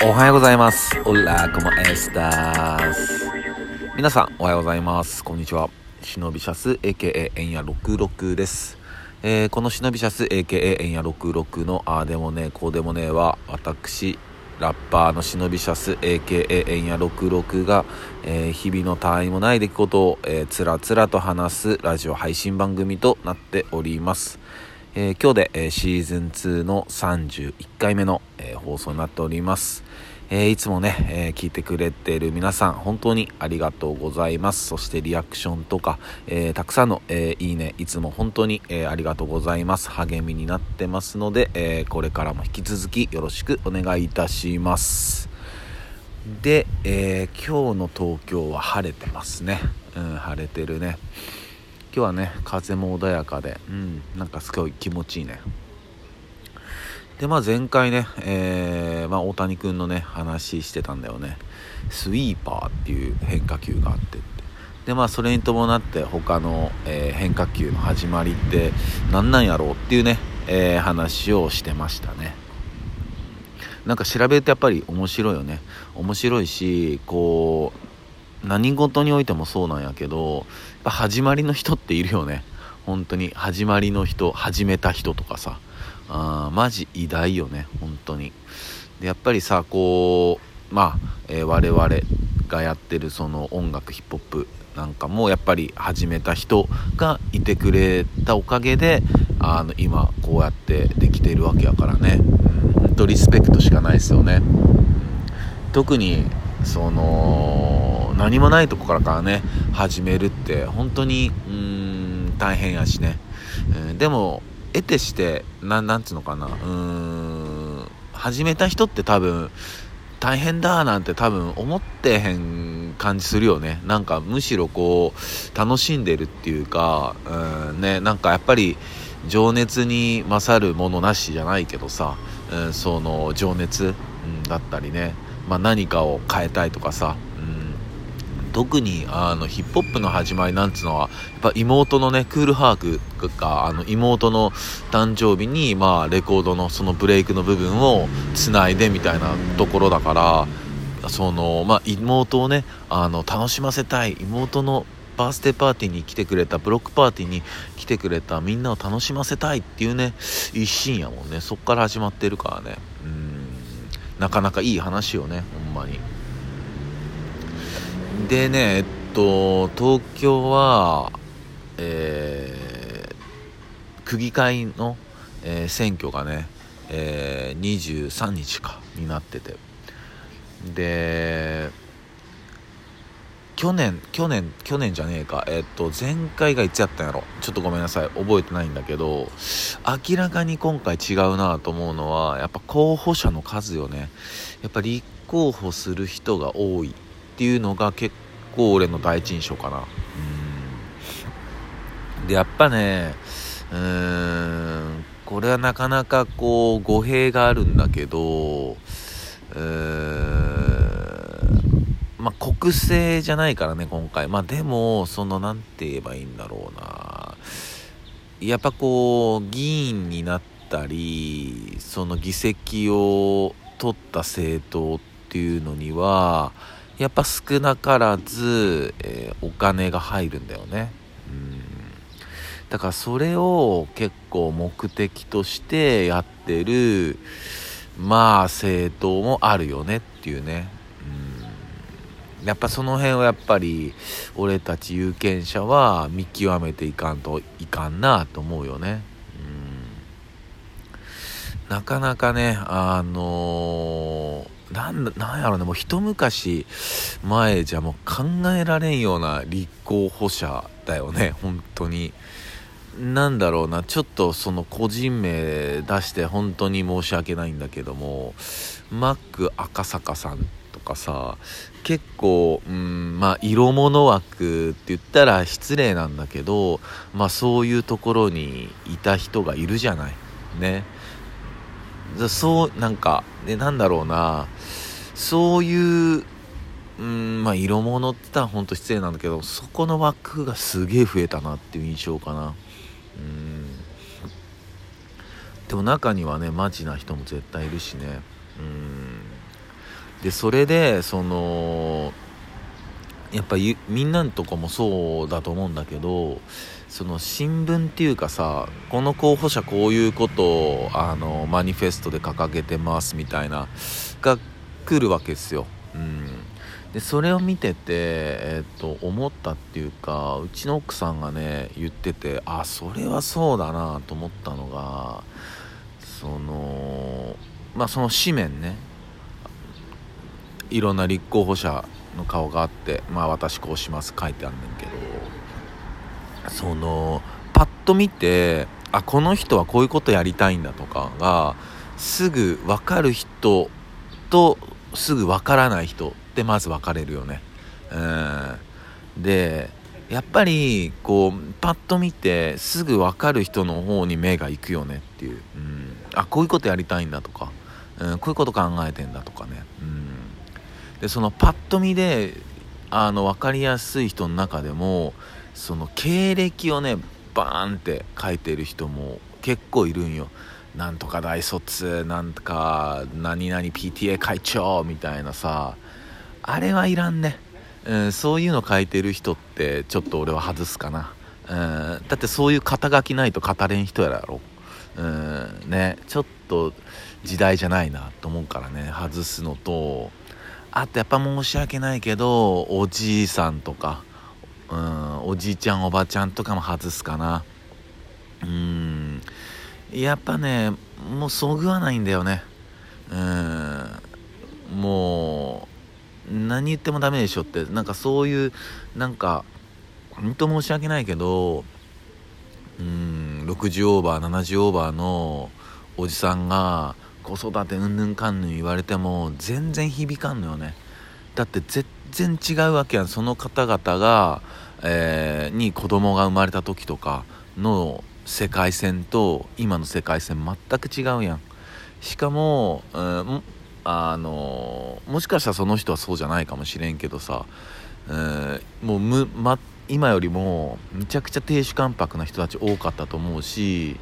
おはようございます。オラ、コモエスタース。皆さん、おはようございます。こんにちは。忍びシャス、AKA エンヤ66です。えーこの忍びシャス、AKA エンヤ66の、ああでもねえ、こうでもねえは、私、ラッパーの忍びシャス、AKA エンヤ66が、えー日々の単位もない出来事を、えーつらつらと話すラジオ配信番組となっております。えー今日で、えーシーズン2の31回目の、えー放送になっております。えいつもね、え聞いてくれている皆さん、本当にありがとうございます。そしてリアクションとか、えたくさんの、えいいね、いつも本当に、えありがとうございます。励みになってますので、えこれからも引き続きよろしくお願いいたします。で、え今日の東京は晴れてますね。うん、晴れてるね。日はね風も穏やかでうんなんかすごい気持ちいいね。でまあ前回ね、えーまあ、大谷君のね話してたんだよね。スイーパーっていう変化球があってって。でまあそれに伴って他の、えー変化球の始まりって何なんやろうっていうね、えー話をしてましたね。なんか調べるとやっぱり面白いよね。面白いしこう何事においてもそうなんやけどや始まりの人っているよね。本当に。始まりの人始めた人とかさ。あーマジ偉大よね。本当に。でやっぱりさこうまあ、えー我々がやってるその音楽ヒップホップなんかもやっぱり始めた人がいてくれたおかげであの今こうやってできているわけやからね。本当リスペクトしかないですよね。特にその何もないとこからからね始めるって本当にうーん大変やしね、うんでも得てしてなんなんつうのかなうーん始めた人って多分大変だなんて多分思ってへん感じするよね。なんかむしろこう楽しんでるっていうかうんねなんかやっぱり情熱に勝るものなしじゃないけどさ、うん、その情熱、うん、だったりね、まあ、何かを変えたいとかさ、特にあのヒップホップの始まりなんつうのはやっぱ妹のねクールハークがあの妹の誕生日に、まあ、レコードのそのブレイクの部分をつないでみたいなところだからその、まあ、妹をねあの楽しませたい妹のバースデーパーティーに来てくれたブロックパーティーに来てくれたみんなを楽しませたいっていうね一心やもんね。そっから始まってるからね。うん。なかなかいい話よねほんまに。でねえっと東京はえー区議会の、えー選挙がね、えー23日かになってて。で去年去年去年じゃねえかえっと前回がいつやったんやろ。ちょっとごめんなさい覚えてないんだけど明らかに今回違うなと思うのはやっぱ候補者の数よね。やっぱ立候補する人が多い。っていうのが結構俺の第一印象かな。うん。でやっぱねうーんこれはなかなかこう語弊があるんだけどうーんまあ国政じゃないからね今回。まあでもそのなんて言えばいいんだろうな。やっぱこう議員になったりその議席を取った政党っていうのにはやっぱ少なからず、えーお金が入るんだよね。うん。だからそれを結構目的としてやってるまあ政党もあるよねっていうね。うん。やっぱその辺はやっぱり俺たち有権者は見極めていかんといかんなと思うよね。うん。なかなかねあのーなんだなんやろねもう一昔前じゃもう考えられんような立候補者だよね本当に。なんだろうなちょっとその個人名出して本当に申し訳ないんだけどもマック赤坂さんとかさ結構うんまあ色物枠って言ったら失礼なんだけどまあそういうところにいた人がいるじゃない。ねそうなんかでなんだろうな。そういううんまあ色物って言ったら本当失礼なんだけどそこの枠がすげえ増えたなっていう印象かな。うん。でも中にはねマジな人も絶対いるしね。うん。でそれでそのやっぱみんなのとこもそうだと思うんだけどその新聞っていうかさこの候補者こういうことをあのマニフェストで掲げてますみたいなが来るわけですよ。うんでそれを見てて、え、っと思ったっていうかうちの奥さんがね言っててあそれはそうだなと思ったのがそのまあその紙面ねいろんな立候補者の顔があってまあ私こうします書いてあんねんけどそのパッと見てあこの人はこういうことやりたいんだとかがすぐ分かる人とすぐ分からない人ってまず分かれるよね。うん。でやっぱりこうパッと見てすぐ分かる人の方に目が行くよねっていう、うん、あこういうことやりたいんだとか、うん、こういうこと考えてんだとかね、うん、でそのパッと見であの分かりやすい人の中でもその経歴をねバーンって書いてる人も結構いるんよ。なんとか大卒なんとか何々 PTA 会長みたいなさ。あれはいらんね、うん、そういうの書いてる人ってちょっと俺は外すかな、うん、だってそういう肩書きないと語れん人やろ。うんね。ちょっと時代じゃないなと思うからね。外すのと。あとやっぱ申し訳ないけどおじいさんとか、うん、おじいちゃんおばちゃんとかも外すかな。うん。やっぱねもうそぐわないんだよね。うん。もう何言ってもダメでしょって。なんかそういうなんか本当申し訳ないけどうん60オーバー70オーバーのおじさんが子育てうんぬんかんぬん言われても全然響かんのよね。だって全然違うわけやん。その方々が、えー、に子供が生まれた時とかの世界線と今の世界線全く違うやん。しかも、うん、あのもしかしたらその人はそうじゃないかもしれんけどさ、うん、もうむ、ま、今よりもむちゃくちゃ亭主関白な人たち多かったと思うし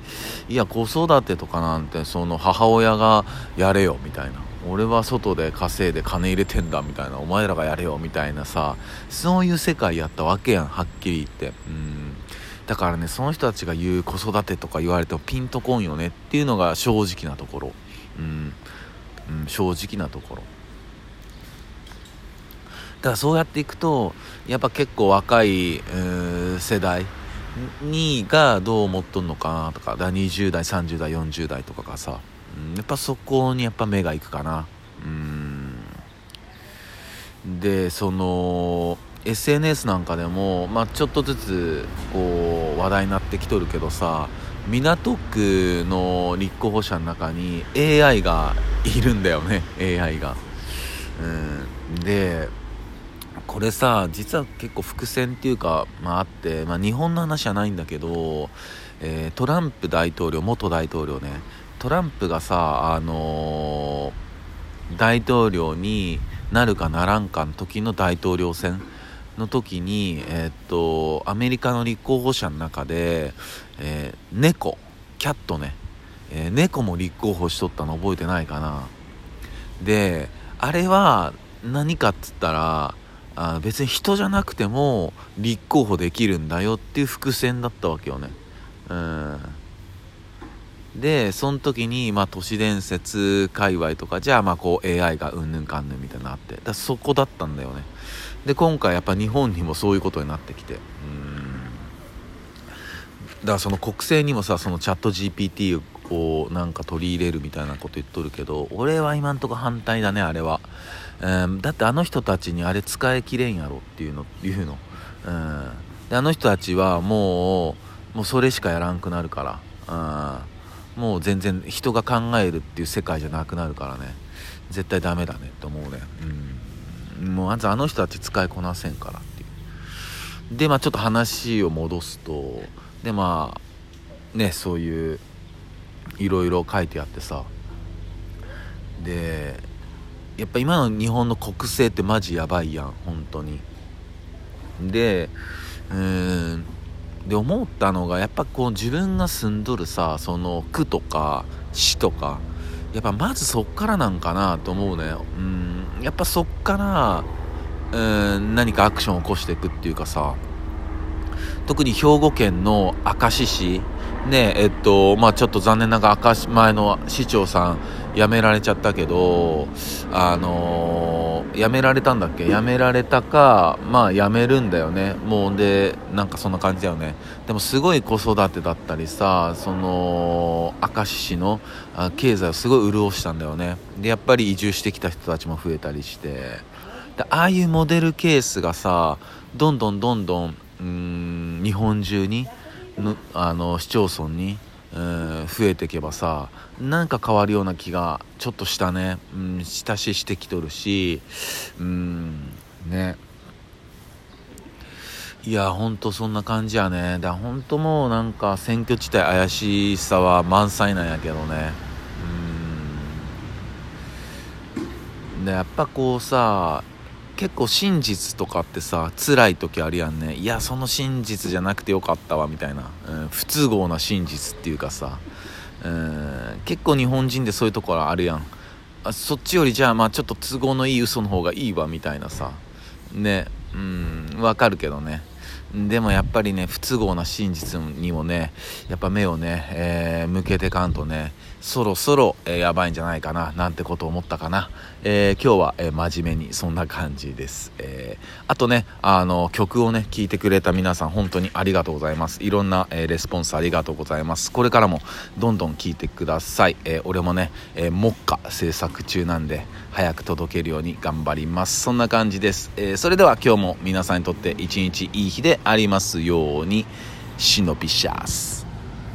いや子育てとかなんてその母親がやれよみたいな。俺は外で稼いで金入れてんだみたいなお前らがやれよみたいなさそういう世界やったわけやんはっきり言って。うん。だからねその人たちが言う子育てとか言われてもピンとこんよねっていうのが正直なところ。うん、うん、正直なところ。だからそうやっていくとやっぱ結構若い、世代にがどう思っとんのかなとかだ20代30代40代とかがさ、うん、やっぱそこにやっぱ目がいくかな。うん。でその SNS なんかでも、まあ、ちょっとずつこう話題になってきとるけどさ港区の立候補者の中に AI がいるんだよね。AI が。うん、でこれさ実は結構伏線っていうか、まあ、あって、まあ、日本の話じゃないんだけど、えー、トランプ大統領元大統領ね。トランプがさあのー、大統領になるかならんかの時の大統領選の時に、えー、っとアメリカの立候補者の中で、えー、猫キャットね、え猫も立候補しとったの覚えてないかな。であれは何かっつったらあ別に人じゃなくても立候補できるんだよっていう伏線だったわけよね。うん。でその時に、まあ、都市伝説界隈とかじゃあまあこう AI がうんぬんかんぬんみたいになってだそこだったんだよね。で今回やっぱ日本にもそういうことになってきてうん。だからその国政にもさそのチャット GPT をなんか取り入れるみたいなこと言っとるけど俺は今んとこ反対だねあれは。えー、だってあの人たちにあれ使いきれんやろっていうの言うの、うん、であの人たちはもうもうそれしかやらんくなるから、うん、もう全然人が考えるっていう世界じゃなくなるからね。絶対ダメだね。って思うね、うん、もうまずあの人たち使いこなせんからっていう。でまあちょっと話を戻すとでまあねそういういろいろ書いてあってさ。でやっぱ今の日本の国政ってマジやばいやん。本当に。でうん。で思ったのがやっぱこう自分が住んどるさその区とか市とかやっぱまずそっからなんかなと思うね。うんやっぱそっからうん何かアクションを起こしていくっていうかさ。特に兵庫県の明石市。ねえっとまあちょっと残念ながら明石前の市長さん辞められちゃったけどあのー、辞められたんだっけ？辞められたかまあ辞めるんだよね。もうでなんかそんな感じだよね。でもすごい子育てだったりさその明石市の経済をすごい潤したんだよね。でやっぱり移住してきた人たちも増えたりして。でああいうモデルケースがさどんどんどんどんうん日本中にあの市町村に、えー、増えていけばさなんか変わるような気がちょっとしたね、うん、親ししてきとるしうんね。いやほんとそんな感じやね。だほんともうなんか選挙自体怪しさは満載なんやけどね。うん。でやっぱこうさ結構真実とかってさ辛い時あるやんね。いやその真実じゃなくてよかったわみたいな、うん、不都合な真実っていうかさ、うん、結構日本人でそういうところあるやん。あそっちよりじゃあまあちょっと都合のいい嘘の方がいいわみたいなさ。ねうんわかるけどね。でもやっぱりね不都合な真実にもねやっぱ目をね、えー、向けてかんとねそろそろ、えー、やばいんじゃないかななんてこと思ったかな、えー、今日は、え真面目にそんな感じです、えあとねあの曲をね聴いてくれた皆さん本当にありがとうございます。いろんな、えレスポンスありがとうございます。これからもどんどん聴いてください、え俺もね、え目下制作中なんで早く届けるように頑張ります。そんな感じです、えそれでは今日も皆さんにとって一日いい日でありますように。シノピシャス。